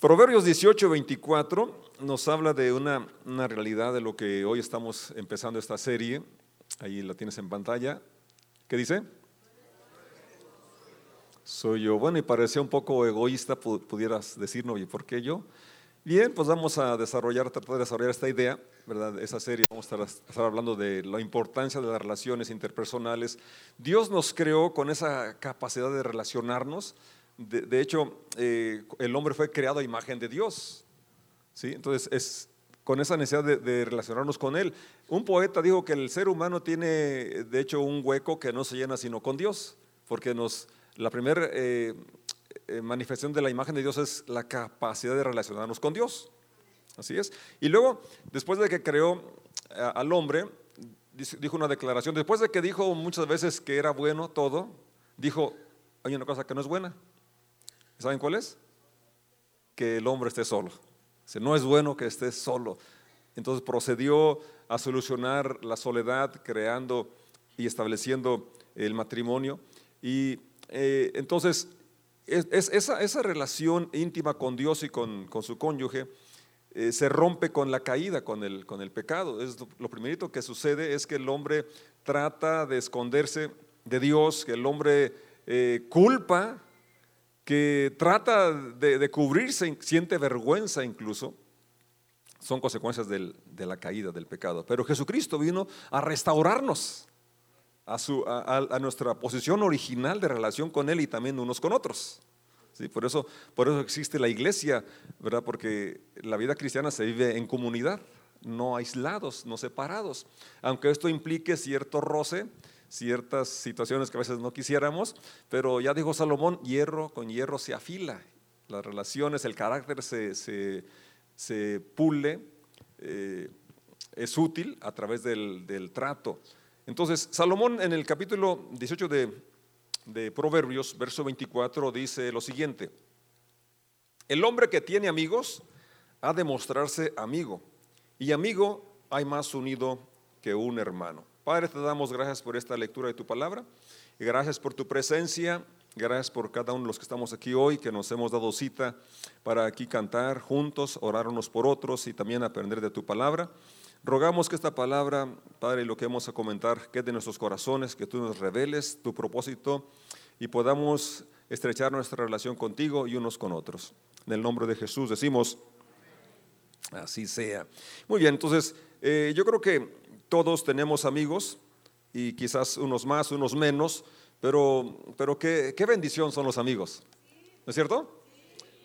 Proverbios 18, 24 nos habla de una, una realidad de lo que hoy estamos empezando esta serie. Ahí la tienes en pantalla. ¿Qué dice? Soy yo. Bueno, y parecía un poco egoísta, pudieras decirnos, ¿y por qué yo? Bien, pues vamos a desarrollar, tratar de desarrollar esta idea, ¿verdad? Esa serie vamos a estar, hablando de la importancia de las relaciones interpersonales. Dios nos creó con esa capacidad de relacionarnos. De, hecho, eh, el hombre fue creado a imagen de Dios. ¿sí? Entonces, es con esa necesidad de, relacionarnos con Él. Un poeta dijo que el ser humano tiene, de hecho, un hueco que no se llena sino con Dios, porque nos, la primera eh, eh, manifestación de la imagen de Dios es la capacidad de relacionarnos con Dios. Así es. Y luego, después de que creó al hombre, dijo una declaración, después de que dijo muchas veces que era bueno todo, dijo, hay una cosa que no es buena. ¿Saben cuál es? Que el hombre esté solo. no es bueno que esté solo. Entonces procedió a solucionar la soledad creando y estableciendo el matrimonio. Y eh, entonces es, esa, esa, relación íntima con Dios y con, su cónyuge eh, se rompe con la caída, con el, con el pecado. Es lo, primerito que sucede es que el hombre trata de esconderse de Dios, que el hombre eh, culpa, que trata de, cubrirse, siente vergüenza incluso. Son consecuencias de la caída, del pecado. Pero Jesucristo vino a restaurarnos a, nuestra posición original de relación con Él y también unos con otros. ¿Sí? Por, eso, por eso existe la iglesia, ¿verdad? Porque la vida cristiana se vive en comunidad, no aislados, no separados. Aunque esto implique cierto roce, ciertas situaciones que a veces no quisiéramos, pero ya dijo Salomón, hierro con hierro se afila. Las relaciones, el carácter se, se, pule, eh, es útil a través del, del trato. Entonces, Salomón en el capítulo 18 de, Proverbios, verso 24, dice lo siguiente, el hombre que tiene amigos ha de mostrarse amigo, y amigo hay más unido que un hermano. Padre, te damos gracias por esta lectura de tu palabra, y gracias por tu presencia, gracias por cada uno de los que estamos aquí hoy, que nos hemos dado cita para aquí cantar juntos, orar unos por otros y también aprender de tu palabra. Rogamos que esta palabra, Padre, lo que vamos a comentar, quede en nuestros corazones, que tú nos reveles tu propósito y podamos estrechar nuestra relación contigo y unos con otros. En el nombre de Jesús decimos, así sea. Muy bien, entonces eh, yo creo que todos tenemos amigos y quizás unos más, unos menos, pero, pero qué, qué bendición son los amigos, ¿no es cierto?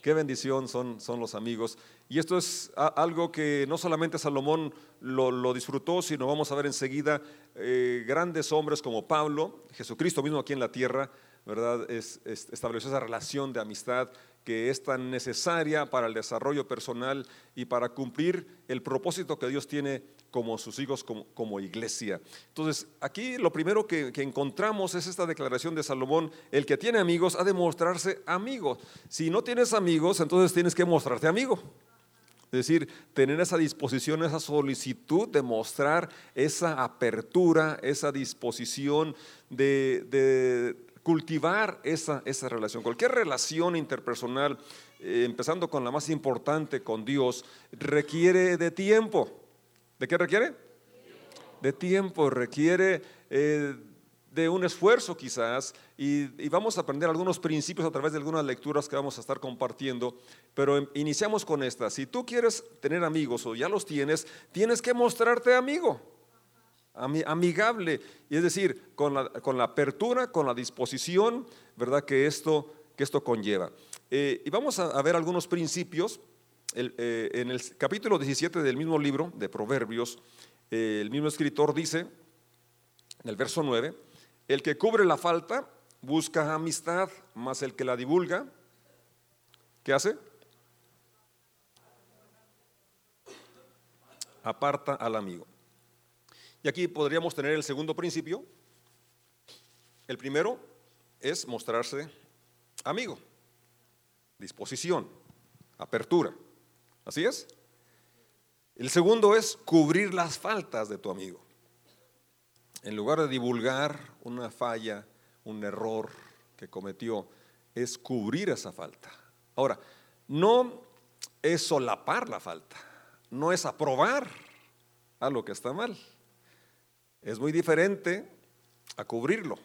Qué bendición son, son los amigos. Y esto es algo que no solamente Salomón lo, disfrutó, sino vamos a ver enseguida eh, grandes hombres como Pablo, Jesucristo mismo aquí en la tierra, ¿verdad? Es, estableció esa relación de amistad que es tan necesaria para el desarrollo personal y para cumplir el propósito que Dios tiene como sus hijos, como, iglesia. Entonces, aquí lo primero que, encontramos es esta declaración de Salomón, el que tiene amigos ha de mostrarse amigo. Si no tienes amigos, entonces tienes que mostrarte amigo. Es decir, tener esa disposición, esa solicitud de mostrar esa apertura, esa disposición de, cultivar esa, esa, relación. Cualquier relación interpersonal, eh, empezando con la más importante, con Dios, requiere de tiempo. ¿De qué requiere? De tiempo, requiere eh, de un esfuerzo quizás y, vamos a aprender algunos principios a través de algunas lecturas que vamos a estar compartiendo, pero em, iniciamos con esta. Si tú quieres tener amigos o ya los tienes, tienes que mostrarte amigo, amigable, y es decir, con la, con la apertura, con la disposición, ¿verdad? Que esto, que esto conlleva. Eh, y vamos a ver algunos principios eh, en el capítulo 17 del mismo libro de Proverbios, eh, el mismo escritor dice, en el verso 9, el que cubre la falta busca amistad, mas el que la divulga, ¿qué hace? Aparta al amigo. Y aquí podríamos tener el segundo principio. El primero es mostrarse amigo, disposición, apertura. ¿Así es? El segundo es cubrir las faltas de tu amigo. En lugar de divulgar una falla, un error que cometió, es cubrir esa falta. Ahora, no es solapar la falta, no es aprobar a lo que está mal. Es muy diferente a cubrirlo.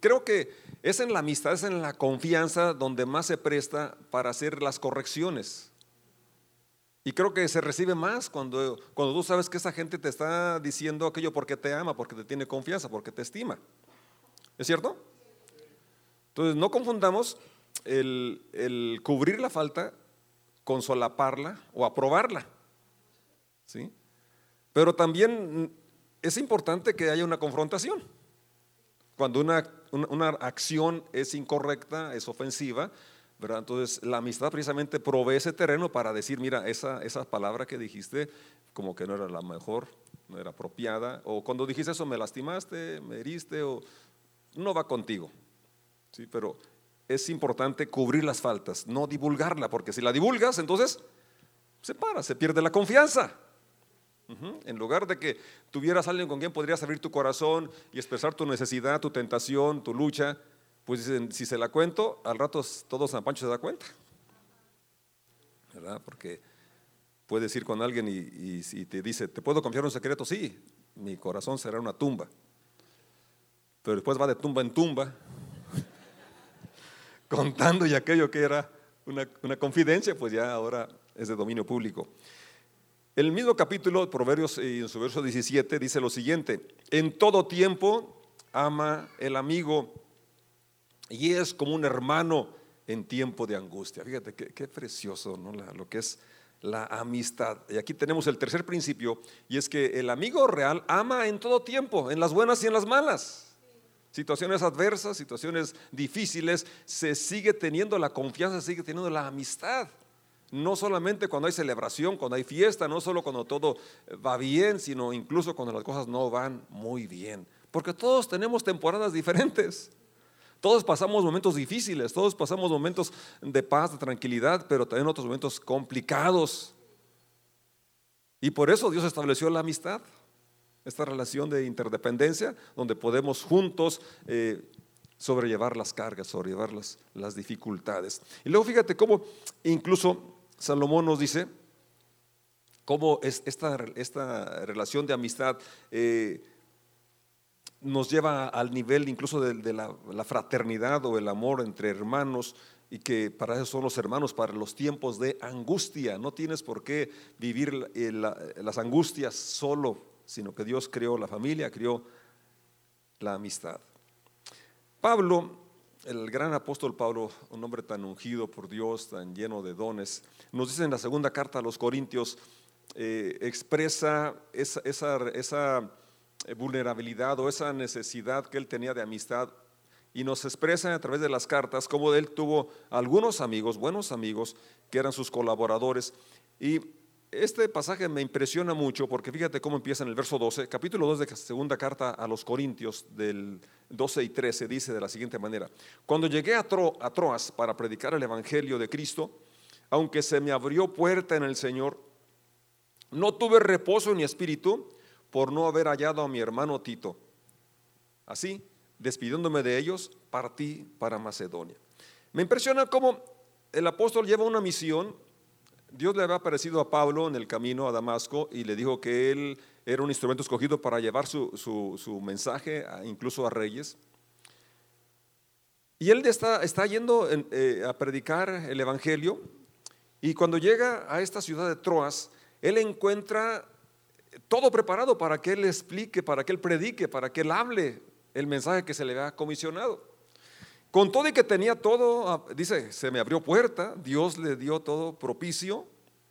creo que es en la amistad, es en la confianza donde más se presta para hacer las correcciones. Y creo que se recibe más cuando, cuando tú sabes que esa gente te está diciendo aquello porque te ama, porque te tiene confianza, porque te estima. ¿Es cierto? Entonces, no confundamos el, el cubrir la falta con solaparla o aprobarla. ¿Sí? Pero también es importante que haya una confrontación. Cuando una, una, acción es incorrecta, es ofensiva, ¿verdad? Entonces la amistad precisamente provee ese terreno para decir, mira, esa, esa palabra que dijiste como que no era la mejor, no era apropiada, o cuando dijiste eso me lastimaste, me heriste, o no va contigo. ¿Sí? Pero es importante cubrir las faltas, no divulgarla, porque si la divulgas, entonces se para, se pierde la confianza. En lugar de que tuvieras alguien con quien podrías abrir tu corazón y expresar tu necesidad, tu tentación, tu lucha, pues si se la cuento, al rato todo San Pancho se da cuenta. ¿Verdad? Porque puedes ir con alguien y, y te dice, ¿te puedo confiar un secreto? Sí, mi corazón será una tumba. Pero después va de tumba en tumba, contando y aquello que era una confidencia, pues ya ahora es de dominio público. El mismo capítulo Proverbios, eh, en su verso 17, dice lo siguiente, en todo tiempo ama el amigo y es como un hermano en tiempo de angustia. Fíjate qué, precioso ¿no? lo que es la amistad. Y aquí tenemos el tercer principio y es que el amigo real ama en todo tiempo, en las buenas y en las malas. Situaciones adversas, situaciones difíciles, se sigue teniendo la confianza, se sigue teniendo la amistad no solamente cuando hay celebración, cuando hay fiesta, no solo cuando todo va bien, sino incluso cuando las cosas no van muy bien. Porque todos tenemos temporadas diferentes. Todos pasamos momentos difíciles, todos pasamos momentos de paz, de tranquilidad, pero también otros momentos complicados. Y por eso Dios estableció la amistad, esta relación de interdependencia, donde podemos juntos eh, sobrellevar las cargas, sobrellevar las, las dificultades. Y luego fíjate cómo incluso Salomón nos dice cómo es esta, esta relación de amistad eh, nos lleva al nivel incluso de, la, fraternidad o el amor entre hermanos y que para eso son los hermanos, para los tiempos de angustia. No tienes por qué vivir eh, las angustias solo, sino que Dios creó la familia, creó la amistad. Pablo el gran apóstol Pablo, un hombre tan ungido por Dios, tan lleno de dones, nos dice en la segunda carta a los Corintios, eh, expresa esa, eh, vulnerabilidad o esa necesidad que él tenía de amistad y nos expresa a través de las cartas cómo él tuvo algunos amigos, buenos amigos, que eran sus colaboradores. Y este pasaje me impresiona mucho porque fíjate cómo empieza en el verso 12, capítulo 2 de segunda carta a los Corintios del 12 y 13 dice de la siguiente manera, cuando llegué a, a Troas para predicar el Evangelio de Cristo, aunque se me abrió puerta en el Señor, no tuve reposo en mi espíritu por no haber hallado a mi hermano Tito. Así, despidiéndome de ellos, partí para Macedonia. Me impresiona cómo el apóstol lleva una misión Dios le había aparecido a Pablo en el camino a Damasco y le dijo que él era un instrumento escogido para llevar su, mensaje incluso a reyes. Y él está, está yendo eh, a predicar el Evangelio y cuando llega a esta ciudad de Troas, él encuentra todo preparado para que él explique, para que él predique, para que él hable el mensaje que se le había comisionado. Con todo y que tenía todo, ah, dice, se me abrió puerta, Dios le dio todo propicio,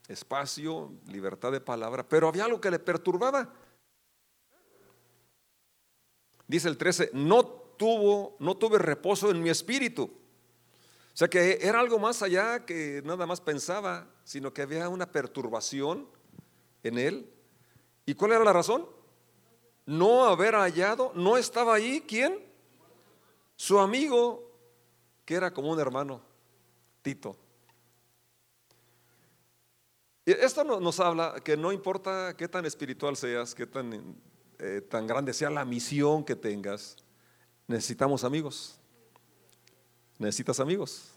espacio, libertad de palabra, pero había algo que le perturbaba. Dice el 13, no tuvo, no tuve reposo en mi espíritu. O sea que era algo más allá que nada más pensaba, sino que había una perturbación en él. ¿Y cuál era la razón? No haber hallado, no estaba ahí, ¿quién? Su amigo que era como un hermano, Tito. Y esto nos habla que no importa qué tan espiritual seas, qué tan, eh, tan grande sea la misión que tengas, necesitamos amigos. Necesitas amigos.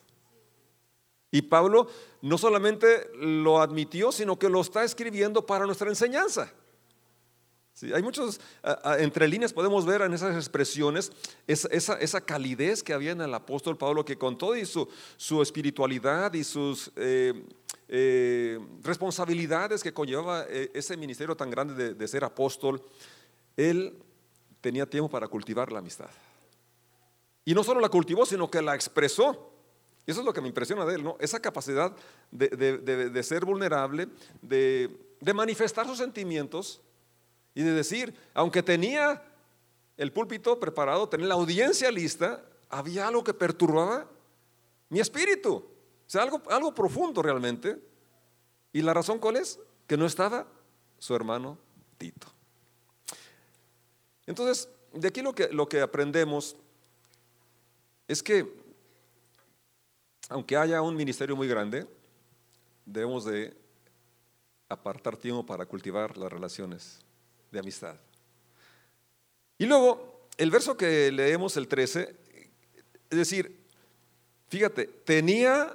Y Pablo no solamente lo admitió, sino que lo está escribiendo para nuestra enseñanza. Hay muchos, entre líneas podemos ver en esas expresiones esa, calidez que había en el apóstol Pablo, que con todo y su, su espiritualidad y sus eh, eh, responsabilidades que conllevaba eh, ese ministerio tan grande de, de ser apóstol, él tenía tiempo para cultivar la amistad. Y no solo la cultivó, sino que la expresó. Y eso es lo que me impresiona de él, ¿no? Esa capacidad de, ser vulnerable, de, manifestar sus sentimientos y de decir, aunque tenía el púlpito preparado, tenía la audiencia lista, había algo que perturbaba mi espíritu. O sea, algo, algo profundo realmente. ¿Y la razón cuál es? Que no estaba su hermano Tito. Entonces, de aquí lo que, lo que aprendemos es que aunque haya un ministerio muy grande, debemos de apartar tiempo para cultivar las relaciones de amistad. Y luego, el verso que leemos, el 13, es decir, fíjate, tenía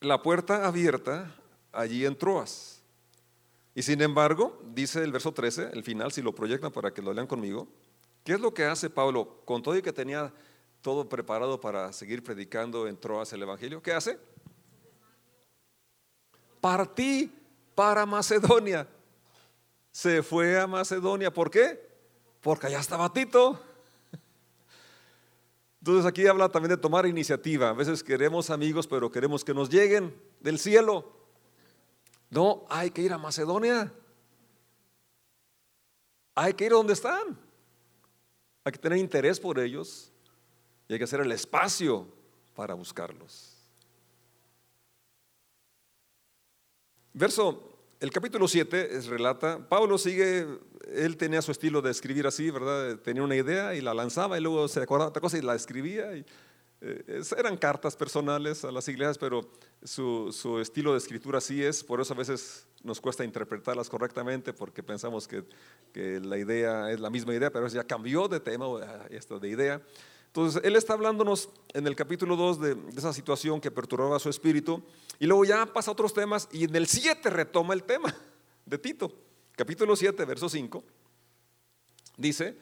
la puerta abierta allí en Troas. Y sin embargo, dice el verso 13, el final, si lo proyectan para que lo lean conmigo, ¿qué es lo que hace Pablo con todo y que tenía todo preparado para seguir predicando en Troas el Evangelio, ¿qué hace? Partí para Macedonia. Se fue a Macedonia. ¿Por qué? Porque allá estaba Tito. Entonces aquí habla también de tomar iniciativa. A veces queremos amigos, pero queremos que nos lleguen del cielo. No, hay que ir a Macedonia. Hay que ir a donde están. Hay que tener interés por ellos y hay que hacer el espacio para buscarlos. Verso, el capítulo 7 relata, Pablo sigue, él tenía su estilo de escribir así, ¿verdad? Tenía una idea y la lanzaba y luego se acordaba otra cosa y la escribía. Y, eh, eran cartas personales a las iglesias, pero su, su, estilo de escritura así es, por eso a veces nos cuesta interpretarlas correctamente porque pensamos que, que la idea es la misma idea, pero ya cambió de tema, esto de idea. Entonces, él está hablándonos en el capítulo 2 de, esa situación que perturbaba su espíritu y luego ya pasa a otros temas y en el 7 retoma el tema de Tito. Capítulo 7, verso 5. Dice,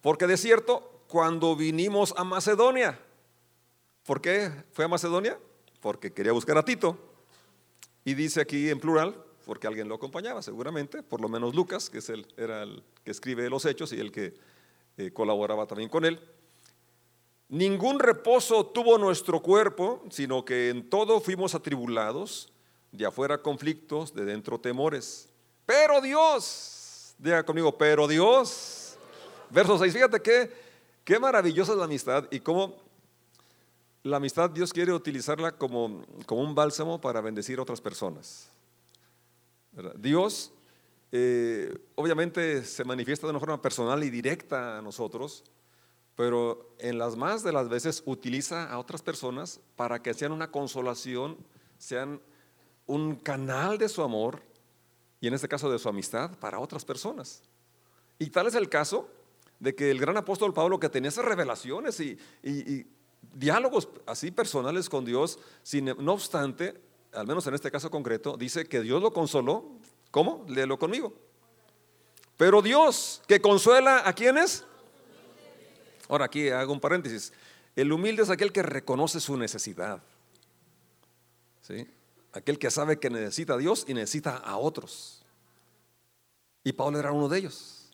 porque de cierto, cuando vinimos a Macedonia, ¿por qué fue a Macedonia? Porque quería buscar a Tito. Y dice aquí en plural, porque alguien lo acompañaba seguramente, por lo menos Lucas, que es el, era el que escribe los hechos y el que eh, colaboraba también con él. Ningún reposo tuvo nuestro cuerpo, sino que en todo fuimos atribulados, de afuera conflictos, de dentro temores. Pero Dios, diga conmigo, pero Dios. Verso 6, fíjate qué, qué maravillosa es la amistad y cómo la amistad Dios quiere utilizarla como, como un bálsamo para bendecir a otras personas. Dios eh, obviamente se manifiesta de una forma personal y directa a nosotros, pero en las más de las veces utiliza a otras personas para que sean una consolación, sean un canal de su amor y en este caso de su amistad para otras personas. Y tal es el caso de que el gran apóstol Pablo que tenía esas revelaciones y, diálogos así personales con Dios, sin, no obstante, al menos en este caso concreto, dice que Dios lo consoló. ¿Cómo? Léelo conmigo. Pero Dios que consuela a quienes? Ahora aquí hago un paréntesis. El humilde es aquel que reconoce su necesidad. ¿sí? Aquel que sabe que necesita a Dios y necesita a otros. Y Pablo era uno de ellos.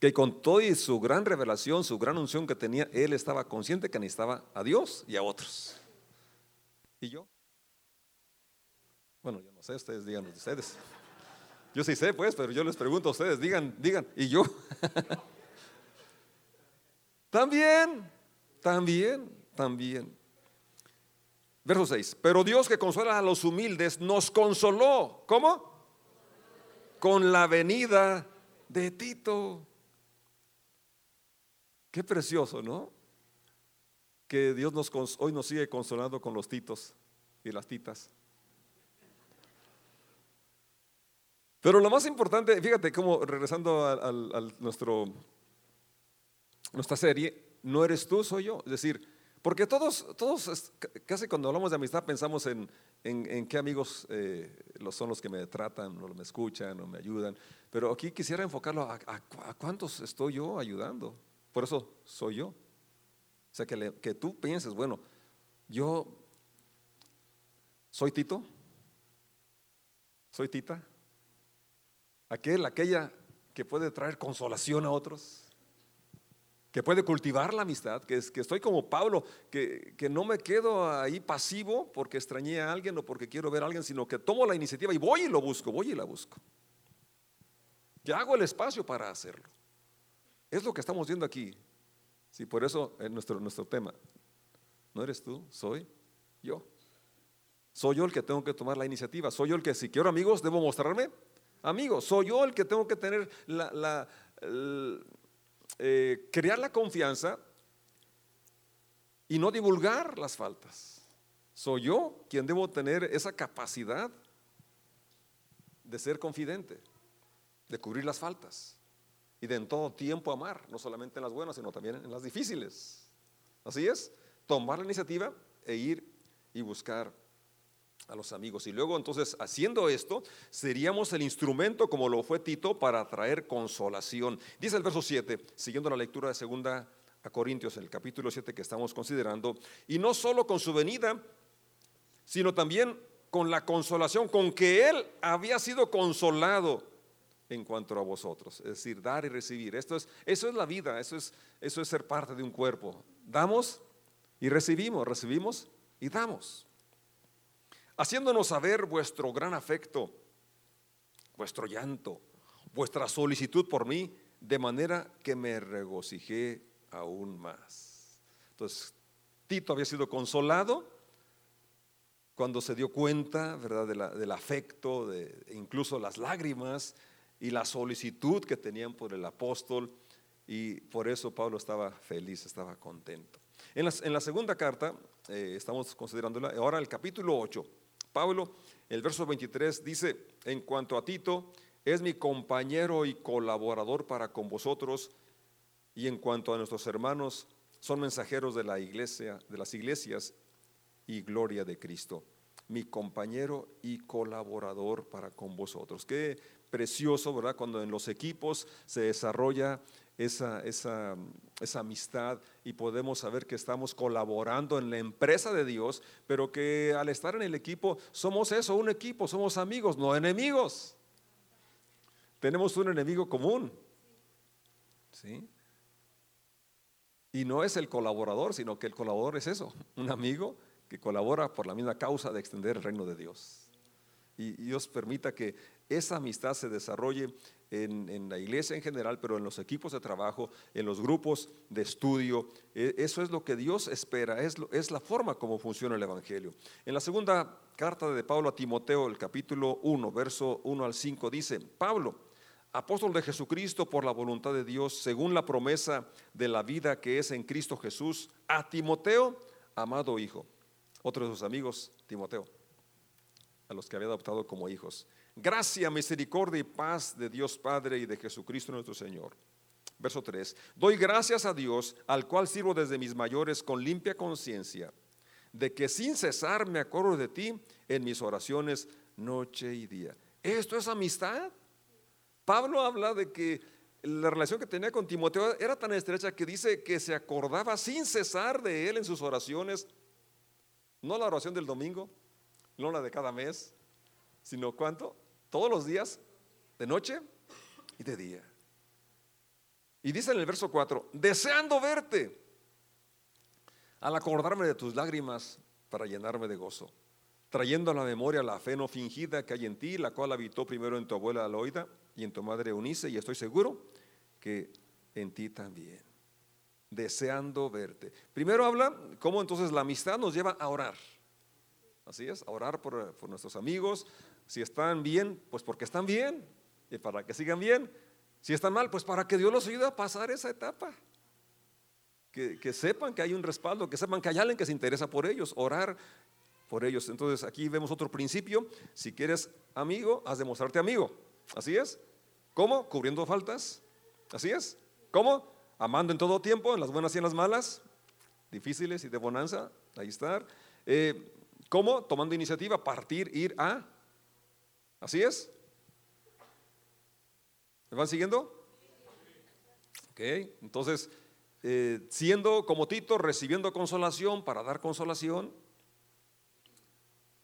Que con todo y su gran revelación, su gran unción que tenía, él estaba consciente que necesitaba a Dios y a otros. ¿Y yo? Bueno, yo no sé, ustedes digan ustedes. Yo sí sé, pues, pero yo les pregunto a ustedes, digan, digan, ¿y yo? También, también, también. Verso 6. Pero Dios que consuela a los humildes nos consoló. ¿Cómo? Con la venida de Tito. Qué precioso, ¿no? Que Dios nos, hoy nos sigue consolando con los titos y las titas. Pero lo más importante, fíjate cómo regresando a nuestro nuestra serie, no eres tú, soy yo. Es decir, Porque todos, todos, casi cuando hablamos de amistad pensamos en, en, qué amigos eh, son los que me tratan, o me escuchan, o me ayudan. Pero aquí quisiera enfocarlo a, cuántos estoy yo ayudando. Por eso soy yo. O sea, que, que tú pienses, bueno, yo soy Tito, soy Tita, aquel, aquella que puede traer consolación a otros que puede cultivar la amistad, que, es, que estoy como Pablo, que, que, no me quedo ahí pasivo porque extrañé a alguien o porque quiero ver a alguien, sino que tomo la iniciativa y voy y lo busco, voy y la busco. Ya hago el espacio para hacerlo. Es lo que estamos viendo aquí. Sí, por eso es nuestro, nuestro tema. No eres tú, soy yo. Soy yo el que tengo que tomar la iniciativa. Soy yo el que si quiero amigos debo mostrarme amigos. Soy yo el que tengo que tener la, la eh, crear la confianza y no divulgar las faltas. Soy yo quien debo tener esa capacidad de ser confidente, de cubrir las faltas y de en todo tiempo amar, no solamente en las buenas, sino también en las difíciles. Así es, tomar la iniciativa e ir y buscar a los amigos. Y luego entonces, haciendo esto, seríamos el instrumento, como lo fue Tito, para traer consolación. Dice el verso 7, siguiendo la lectura de segunda a Corintios, en el capítulo 7 que estamos considerando, y no solo con su venida, sino también con la consolación con que Él había sido consolado en cuanto a vosotros, es decir, dar y recibir. Esto es, eso es la vida, eso es, eso es ser parte de un cuerpo. Damos y recibimos, recibimos y damos haciéndonos saber vuestro gran afecto, vuestro llanto, vuestra solicitud por mí, de manera que me regocijé aún más. Entonces, Tito había sido consolado cuando se dio cuenta, ¿verdad?, del afecto, de, incluso las lágrimas y la solicitud que tenían por el apóstol, y por eso Pablo estaba feliz, estaba contento. En la, segunda carta, eh, estamos considerándola, ahora el capítulo 8, Pablo, el verso 23 dice, en cuanto a Tito, es mi compañero y colaborador para con vosotros, y en cuanto a nuestros hermanos, son mensajeros de la iglesia, de las iglesias y gloria de Cristo. Mi compañero y colaborador para con vosotros. Qué precioso, ¿verdad? Cuando en los equipos se desarrolla esa, esa, esa, amistad y podemos saber que estamos colaborando en la empresa de Dios, pero que al estar en el equipo somos eso, un equipo, somos amigos, no enemigos. Tenemos un enemigo común. ¿Sí? Y no es el colaborador, sino que el colaborador es eso, un amigo que colabora por la misma causa de extender el reino de Dios. Y Dios permita que esa amistad se desarrolle en, la iglesia en general, pero en los equipos de trabajo, en los grupos de estudio. E, eso es lo que Dios espera, es, es la forma como funciona el Evangelio. En la segunda carta de Pablo a Timoteo, el capítulo 1, verso 1 al 5, dice, Pablo, apóstol de Jesucristo por la voluntad de Dios, según la promesa de la vida que es en Cristo Jesús, a Timoteo, amado hijo. Otro de sus amigos, Timoteo, a los que había adoptado como hijos. Gracia, misericordia y paz de Dios Padre y de Jesucristo nuestro Señor. Verso 3. Doy gracias a Dios, al cual sirvo desde mis mayores con limpia conciencia, de que sin cesar me acuerdo de ti en mis oraciones noche y día. ¿Esto es amistad? Pablo habla de que la relación que tenía con Timoteo era tan estrecha que dice que se acordaba sin cesar de él en sus oraciones. No la oración del domingo, no la de cada mes, sino cuánto? Todos los días, de noche y de día. Y dice en el verso 4, deseando verte, al acordarme de tus lágrimas para llenarme de gozo, trayendo a la memoria la fe no fingida que hay en ti, la cual habitó primero en tu abuela Aloida y en tu madre Eunice, y estoy seguro que en ti también, deseando verte. Primero habla cómo entonces la amistad nos lleva a orar. Así es, a orar por, por nuestros amigos, si están bien, pues porque están bien. Y para que sigan bien. Si están mal, pues para que Dios los ayude a pasar esa etapa. Que, sepan que hay un respaldo, que sepan que hay alguien que se interesa por ellos, orar por ellos. Entonces aquí vemos otro principio. Si quieres amigo, has de mostrarte amigo. Así es. ¿Cómo? Cubriendo faltas. Así es. ¿Cómo? Amando en todo tiempo, en las buenas y en las malas. difíciles y de bonanza, ahí está. Eh, ¿Cómo? Tomando iniciativa, partir, ir a. ¿Así es? ¿Me van siguiendo? Ok, entonces, eh, siendo como Tito, recibiendo consolación para dar consolación,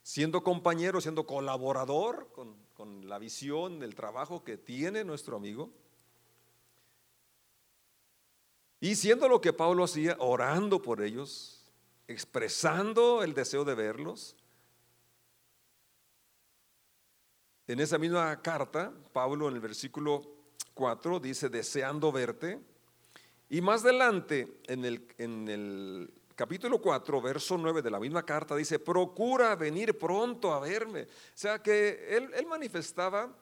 siendo compañero, siendo colaborador con, con la visión, del trabajo que tiene nuestro amigo, y siendo lo que Pablo hacía, orando por ellos, expresando el deseo de verlos. En esa misma carta, Pablo en el versículo 4 dice, deseando verte. Y más adelante, en el, en el capítulo 4, verso 9 de la misma carta, dice, procura venir pronto a verme. O sea que él, manifestaba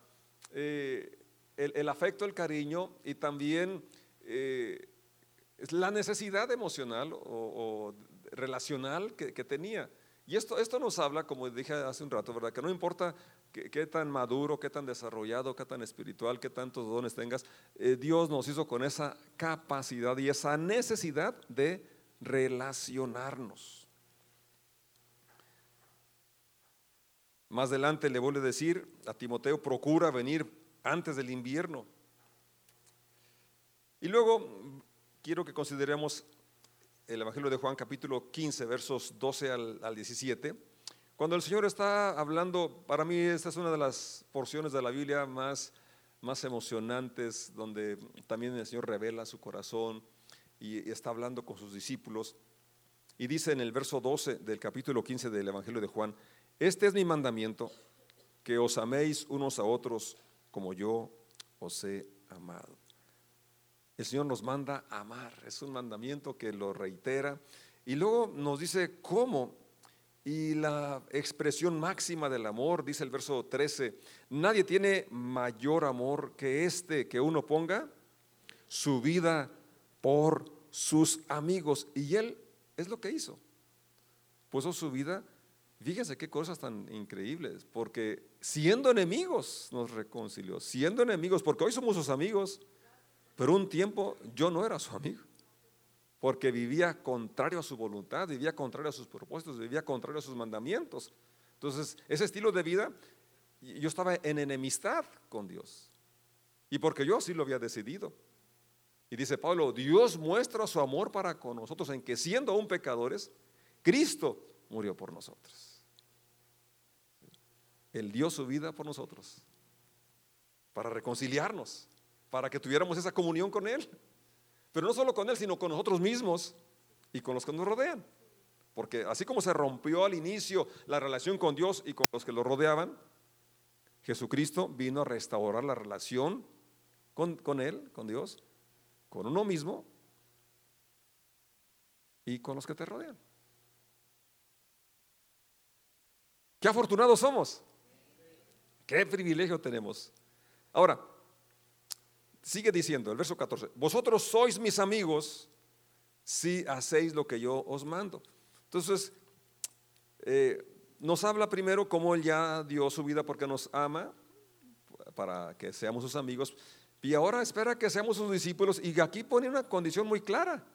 eh, el, afecto, el cariño y también eh, la necesidad emocional o, relacional que, tenía. Y esto, esto nos habla, como dije hace un rato, ¿verdad? Que no importa qué, tan maduro, qué tan desarrollado, qué tan espiritual, qué tantos dones tengas, eh, Dios nos hizo con esa capacidad y esa necesidad de relacionarnos. Más adelante le vuelve a decir a Timoteo, procura venir antes del invierno. Y luego quiero que consideremos el Evangelio de Juan capítulo 15, versos 12 al, 17. Cuando el Señor está hablando, para mí esta es una de las porciones de la Biblia más, más emocionantes, donde también el Señor revela su corazón, y, está hablando con sus discípulos. Y dice en el verso 12 del capítulo 15 del Evangelio de Juan, este es mi mandamiento, que os améis unos a otros como yo os he amado. El Señor nos manda amar, es un mandamiento que lo reitera. Y luego nos dice cómo. Y la expresión máxima del amor, dice el verso 13, nadie tiene mayor amor que este, que uno ponga su vida por sus amigos. Y él es lo que hizo. Puso su vida, fíjense qué cosas tan increíbles, porque siendo enemigos nos reconcilió, siendo enemigos, porque hoy somos sus amigos, pero un tiempo yo no era su amigo, porque vivía contrario a su voluntad, vivía contrario a sus propósitos, vivía contrario a sus mandamientos. Entonces, ese estilo de vida, yo estaba en enemistad con Dios. Y porque yo así lo había decidido. Y dice Pablo, Dios muestra su amor para con nosotros en que siendo aún pecadores, Cristo murió por nosotros. Él dio su vida por nosotros, para reconciliarnos, para que tuviéramos esa comunión con Él. Pero no solo con Él, sino con nosotros mismos y con los que nos rodean. Porque así como se rompió al inicio la relación con Dios y con los que lo rodeaban, Jesucristo vino a restaurar la relación con, con Él, con Dios, con uno mismo y con los que te rodean. Qué afortunados somos. Qué privilegio tenemos. Ahora, sigue diciendo el verso 14, vosotros sois mis amigos si hacéis lo que yo os mando. Entonces, eh, nos habla primero cómo Él ya dio su vida porque nos ama, para que seamos sus amigos, y ahora espera que seamos sus discípulos. Y aquí pone una condición muy clara.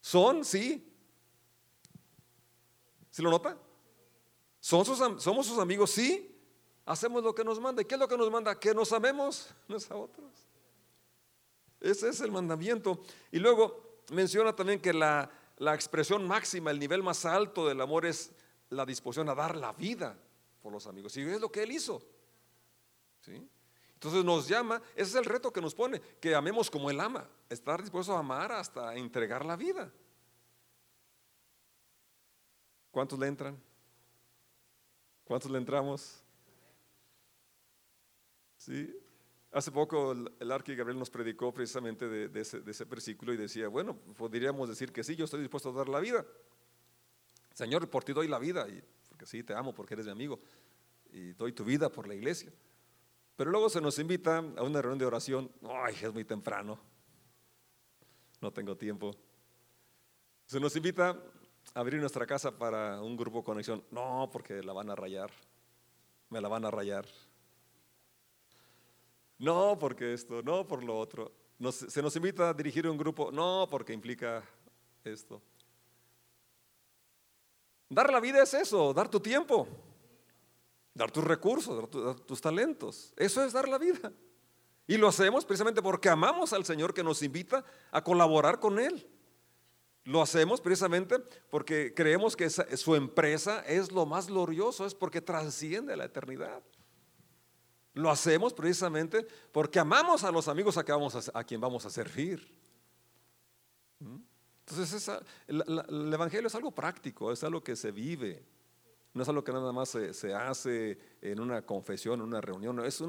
Son, sí. ¿Se lo nota? ¿Son somos sus amigos, sí. Hacemos lo que nos manda. ¿Y qué es lo que nos manda? Que nos amemos unos a otros. Ese es el mandamiento. Y luego menciona también que la, la expresión máxima, el nivel más alto del amor es la disposición a dar la vida por los amigos. Y es lo que él hizo. ¿Sí? Entonces nos llama, ese es el reto que nos pone, que amemos como Él ama, estar dispuesto a amar hasta entregar la vida. ¿Cuántos le entran? ¿Cuántos le entramos? Sí. Hace poco el, Arqui Gabriel nos predicó precisamente de, ese, de, ese, versículo y decía, bueno, podríamos decir que sí, yo estoy dispuesto a dar la vida. Señor, por ti doy la vida, y, porque sí, te amo, porque eres mi amigo, y doy tu vida por la iglesia. Pero luego se nos invita a una reunión de oración. Ay, es muy temprano. No tengo tiempo. Se nos invita a abrir nuestra casa para un grupo de conexión. No, porque la van a rayar. Me la van a rayar. No, porque esto, no por lo otro. se nos invita a dirigir un grupo. No, porque implica esto. Dar la vida es eso, dar tu tiempo, dar tus recursos, dar, tus talentos. Eso es dar la vida. Y lo hacemos precisamente porque amamos al Señor que nos invita a colaborar con Él. Lo hacemos precisamente porque creemos que su empresa es lo más glorioso, es porque trasciende la eternidad. Lo hacemos precisamente porque amamos a los amigos a, a, quien vamos a servir. ¿Mm? Entonces, el, Evangelio es algo práctico, es algo que se vive. No es algo que nada más se, hace en una confesión, en una reunión, es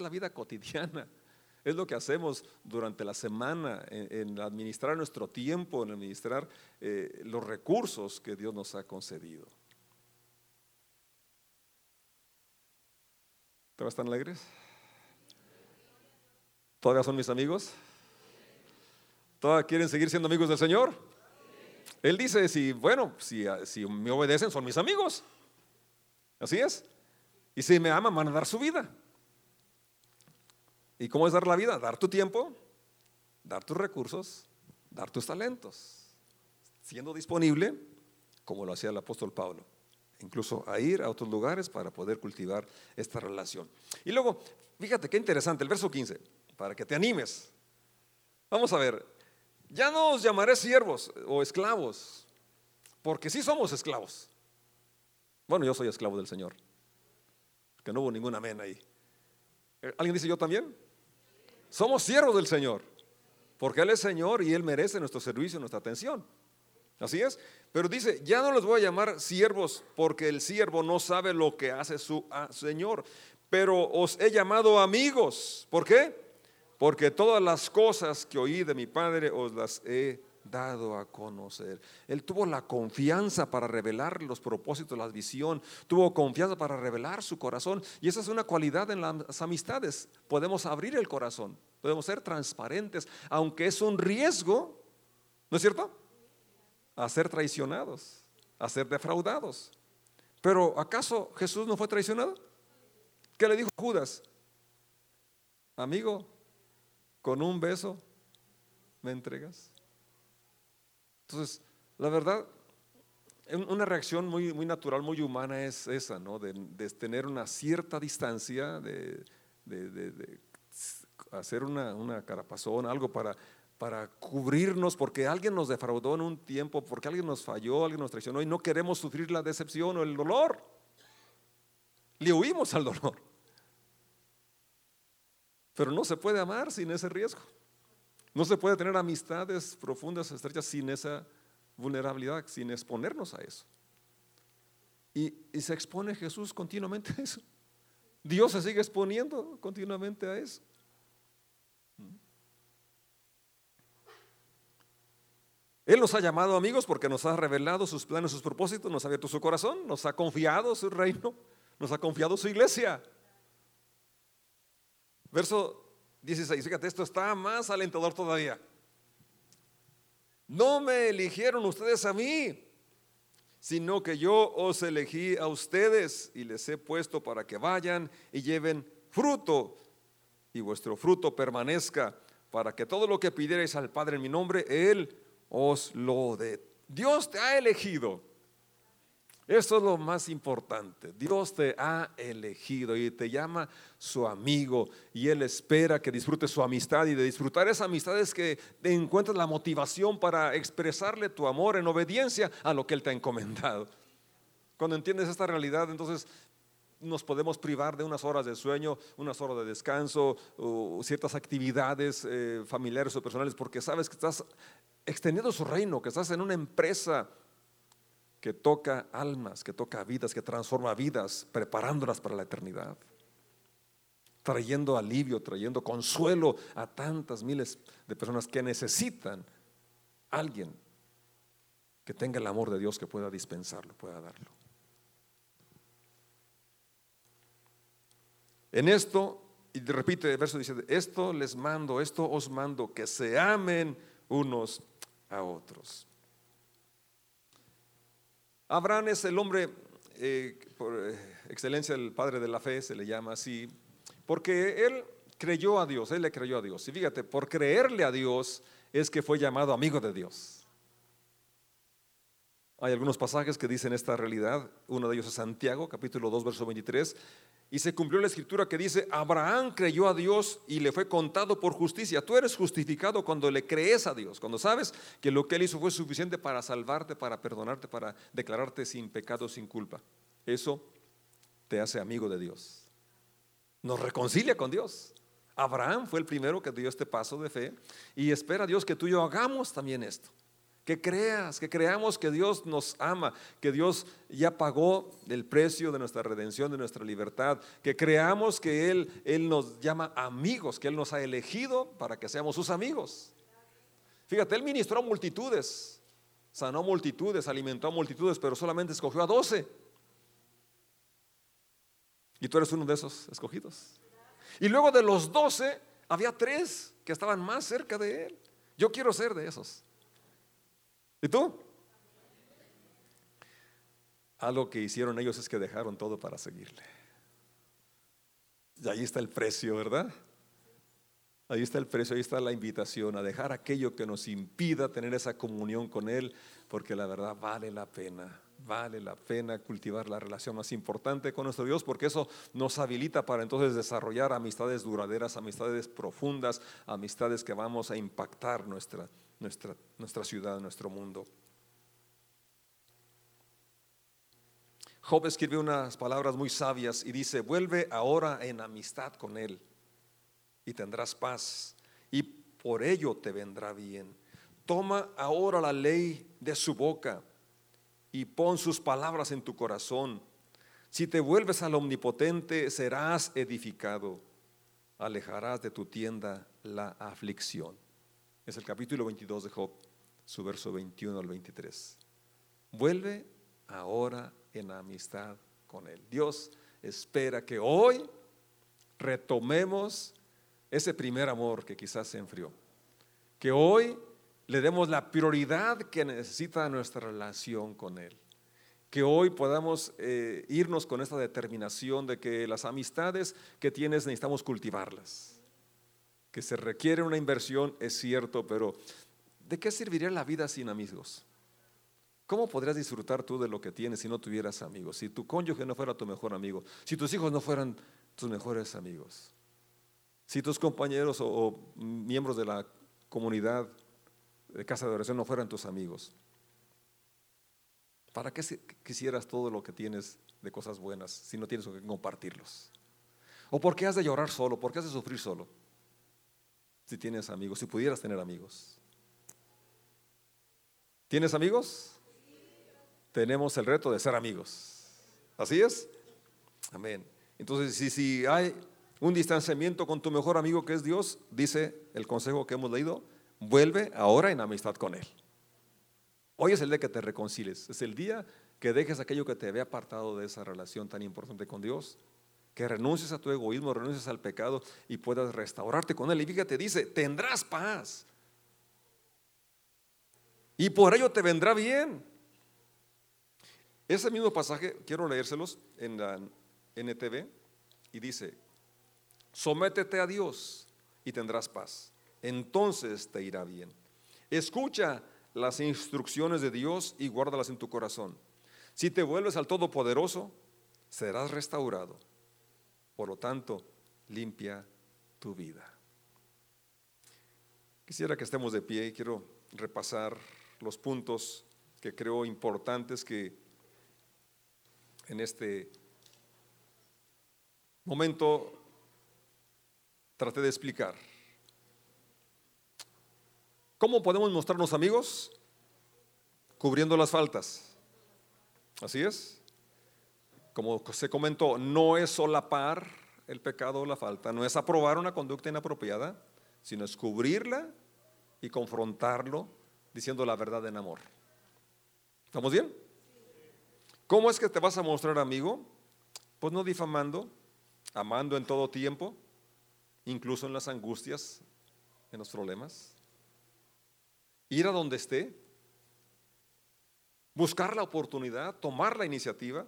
la vida cotidiana. Es lo que hacemos durante la semana en, administrar nuestro tiempo, en administrar eh, los recursos que Dios nos ha concedido. ¿Todavía están alegres? ¿Todavía son mis amigos? ¿Todavía quieren seguir siendo amigos del Señor? Él dice, si, bueno, si, si me obedecen son mis amigos. Así es. Y si me aman van a dar su vida. ¿Y cómo es dar la vida? Dar tu tiempo, dar tus recursos, dar tus talentos, siendo disponible, como lo hacía el apóstol Pablo, incluso a ir a otros lugares para poder cultivar esta relación. Y luego, fíjate qué interesante, el verso 15, para que te animes. Vamos a ver, ya no os llamaré siervos o esclavos, porque sí somos esclavos. Bueno, yo soy esclavo del Señor, que no hubo ningún amén ahí. ¿Alguien dice yo también? Somos siervos del Señor, porque Él es Señor y Él merece nuestro servicio, nuestra atención. Así es. Pero dice, ya no los voy a llamar siervos porque el siervo no sabe lo que hace su ah, Señor, pero os he llamado amigos. ¿Por qué? Porque todas las cosas que oí de mi Padre os las he dado a conocer. Él tuvo la confianza para revelar los propósitos, la visión, tuvo confianza para revelar su corazón. Y esa es una cualidad en las amistades. Podemos abrir el corazón, podemos ser transparentes, aunque es un riesgo, ¿no es cierto? A ser traicionados, a ser defraudados. Pero ¿acaso Jesús no fue traicionado? ¿Qué le dijo Judas? Amigo, con un beso me entregas. Entonces, la verdad, una reacción muy, muy natural, muy humana es esa, ¿no? De, tener una cierta distancia, de, hacer una, una, carapazón, algo para, para cubrirnos, porque alguien nos defraudó en un tiempo, porque alguien nos falló, alguien nos traicionó y no queremos sufrir la decepción o el dolor. Le huimos al dolor. Pero no se puede amar sin ese riesgo. No se puede tener amistades profundas, estrechas, sin esa vulnerabilidad, sin exponernos a eso. Y, se expone Jesús continuamente a eso. Dios se sigue exponiendo continuamente a eso. Él nos ha llamado amigos porque nos ha revelado sus planes, sus propósitos, nos ha abierto su corazón, nos ha confiado su reino, nos ha confiado su iglesia. Verso 16, fíjate, esto está más alentador todavía. No me eligieron ustedes a mí, sino que yo os elegí a ustedes y les he puesto para que vayan y lleven fruto y vuestro fruto permanezca, para que todo lo que pidierais al Padre en mi nombre, Él os lo dé. Dios te ha elegido esto es lo más importante. Dios te ha elegido y te llama su amigo y Él espera que disfrutes su amistad y de disfrutar esa amistad es que encuentres la motivación para expresarle tu amor en obediencia a lo que Él te ha encomendado. Cuando entiendes esta realidad, entonces nos podemos privar de unas horas de sueño, unas horas de descanso, o ciertas actividades eh, familiares o personales, porque sabes que estás extendiendo su reino, que estás en una empresa que toca almas, que toca vidas, que transforma vidas, preparándolas para la eternidad, trayendo alivio, trayendo consuelo a tantas miles de personas que necesitan alguien que tenga el amor de Dios que pueda dispensarlo, pueda darlo. En esto, y repite el verso dice, esto les mando, esto os mando, que se amen unos a otros. Abraham es el hombre, eh, por excelencia, el padre de la fe, se le llama así, porque él creyó a Dios, él le creyó a Dios. Y fíjate, por creerle a Dios es que fue llamado amigo de Dios. Hay algunos pasajes que dicen esta realidad. Uno de ellos es Santiago, capítulo 2, verso 23. Y se cumplió la escritura que dice, Abraham creyó a Dios y le fue contado por justicia. Tú eres justificado cuando le crees a Dios, cuando sabes que lo que Él hizo fue suficiente para salvarte, para perdonarte, para declararte sin pecado, sin culpa. Eso te hace amigo de Dios. Nos reconcilia con Dios. Abraham fue el primero que dio este paso de fe y espera Dios que tú y yo hagamos también esto. Que creas, que creamos que Dios nos ama, que Dios ya pagó el precio de nuestra redención, de nuestra libertad, que creamos que Él, Él nos llama amigos, que Él nos ha elegido para que seamos sus amigos. Fíjate, Él ministró a multitudes, sanó multitudes, alimentó a multitudes, pero solamente escogió a doce. Y tú eres uno de esos escogidos. Y luego de los doce, había tres que estaban más cerca de Él. Yo quiero ser de esos. ¿Y tú? Algo que hicieron ellos es que dejaron todo para seguirle. Y ahí está el precio, ¿verdad? Ahí está el precio, ahí está la invitación a dejar aquello que nos impida tener esa comunión con Él, porque la verdad vale la pena, vale la pena cultivar la relación más importante con nuestro Dios, porque eso nos habilita para entonces desarrollar amistades duraderas, amistades profundas, amistades que vamos a impactar nuestra, nuestra, nuestra ciudad, nuestro mundo. Job escribe unas palabras muy sabias y dice, vuelve ahora en amistad con Él y tendrás paz y por ello te vendrá bien. Toma ahora la ley de su boca y pon sus palabras en tu corazón. Si te vuelves al omnipotente, serás edificado. Alejarás de tu tienda la aflicción. Es el capítulo 22 de Job, su verso 21 al 23. Vuelve ahora en amistad con Él. Dios espera que hoy retomemos ese primer amor que quizás se enfrió. Que hoy le demos la prioridad que necesita nuestra relación con Él. Que hoy podamos eh, irnos con esta determinación de que las amistades que tienes necesitamos cultivarlas que se requiere una inversión, es cierto, pero ¿de qué serviría la vida sin amigos? ¿Cómo podrías disfrutar tú de lo que tienes si no tuvieras amigos? Si tu cónyuge no fuera tu mejor amigo, si tus hijos no fueran tus mejores amigos, si tus compañeros o, miembros de la comunidad de casa de oración no fueran tus amigos. ¿Para qué quisieras todo lo que tienes de cosas buenas si no tienes con compartirlos? ¿O por qué has de llorar solo? ¿Por qué has de sufrir solo? Si tienes amigos, si pudieras tener amigos. ¿Tienes amigos? Tenemos el reto de ser amigos. ¿Así es? Amén. Entonces, si, si hay un distanciamiento con tu mejor amigo que es Dios, dice el consejo que hemos leído, vuelve ahora en amistad con Él. Hoy es el día que te reconcilies, es el día que dejes aquello que te había apartado de esa relación tan importante con Dios que renuncies a tu egoísmo, renuncies al pecado y puedas restaurarte con Él. Y fíjate, dice, tendrás paz. Y por ello te vendrá bien. Ese mismo pasaje, quiero leérselos en la NTV, y dice, sométete a Dios y tendrás paz. Entonces te irá bien. Escucha las instrucciones de Dios y guárdalas en tu corazón. Si te vuelves al Todopoderoso, serás restaurado por lo tanto, limpia tu vida. Quisiera que estemos de pie y quiero repasar los puntos que creo importantes que en este momento traté de explicar. ¿Cómo podemos mostrarnos amigos? Cubriendo las faltas. Así es como se comentó, no es solapar el pecado o la falta, no es aprobar una conducta inapropiada, sino es cubrirla y confrontarlo diciendo la verdad en amor. ¿Estamos bien? ¿Cómo es que te vas a mostrar amigo? Pues no difamando, amando en todo tiempo, incluso en las angustias, en los problemas. Ir a donde esté, buscar la oportunidad, tomar la iniciativa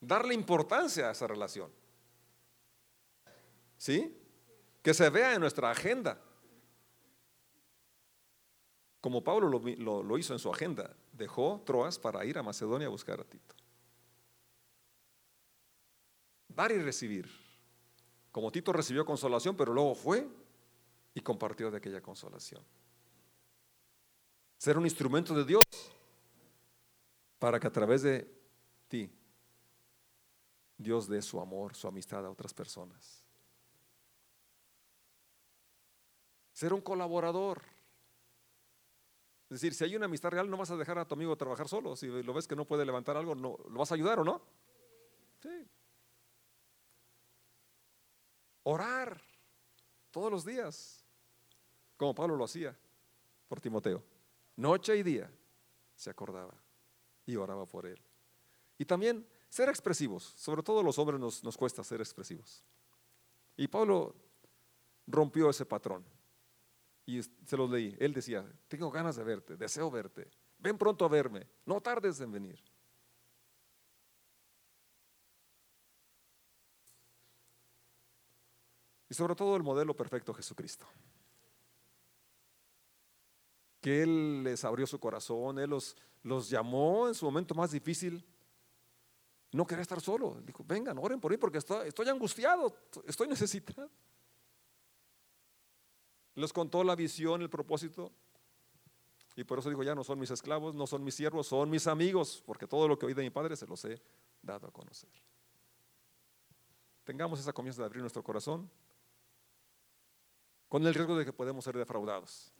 darle importancia a esa relación. ¿Sí? Que se vea en nuestra agenda. como Pablo lo, hizo en su agenda, dejó Troas para ir a Macedonia a buscar a Tito. Dar y recibir. Como Tito recibió consolación, pero luego fue y compartió de aquella consolación. Ser un instrumento de Dios para que a través de ti Dios dé su amor, su amistad a otras personas. Ser un colaborador. Es decir, si hay una amistad real, no vas a dejar a tu amigo trabajar solo. Si lo ves que no puede levantar algo, ¿lo vas a ayudar o no? Sí. Orar todos los días, como Pablo lo hacía por Timoteo. Noche y día se acordaba y oraba por él. Y también ser expresivos, sobre todo los hombres nos, nos cuesta ser expresivos. Y Pablo rompió ese patrón. Y se los leí. Él decía, tengo ganas de verte, deseo verte. Ven pronto a verme, no tardes en venir. Y sobre todo el modelo perfecto Jesucristo. Que Él les abrió su corazón, Él los, los llamó en su momento más difícil. No quería estar solo. Dijo, vengan, oren por mí porque estoy, estoy angustiado, estoy necesitado. Les contó la visión, el propósito. Y por eso digo, ya no son mis esclavos, no son mis siervos, son mis amigos, porque todo lo que oí de mi Padre se los he dado a conocer. Tengamos esa comienza de abrir nuestro corazón con el riesgo de que podemos ser defraudados.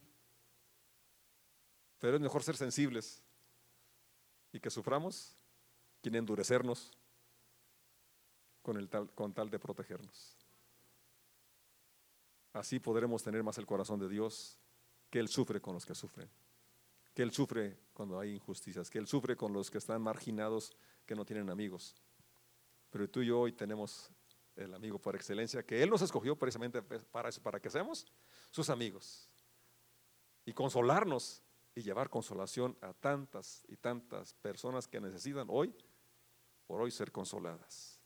Pero es mejor ser sensibles y que suframos que endurecernos con, el tal, con tal de protegernos. Así podremos tener más el corazón de Dios, que Él sufre con los que sufren, que Él sufre cuando hay injusticias, que Él sufre con los que están marginados, que no tienen amigos. Pero tú y yo hoy tenemos el amigo por excelencia, que Él nos escogió precisamente para eso, para que seamos sus amigos. Y consolarnos y llevar consolación a tantas y tantas personas que necesitan hoy, por hoy, ser consoladas.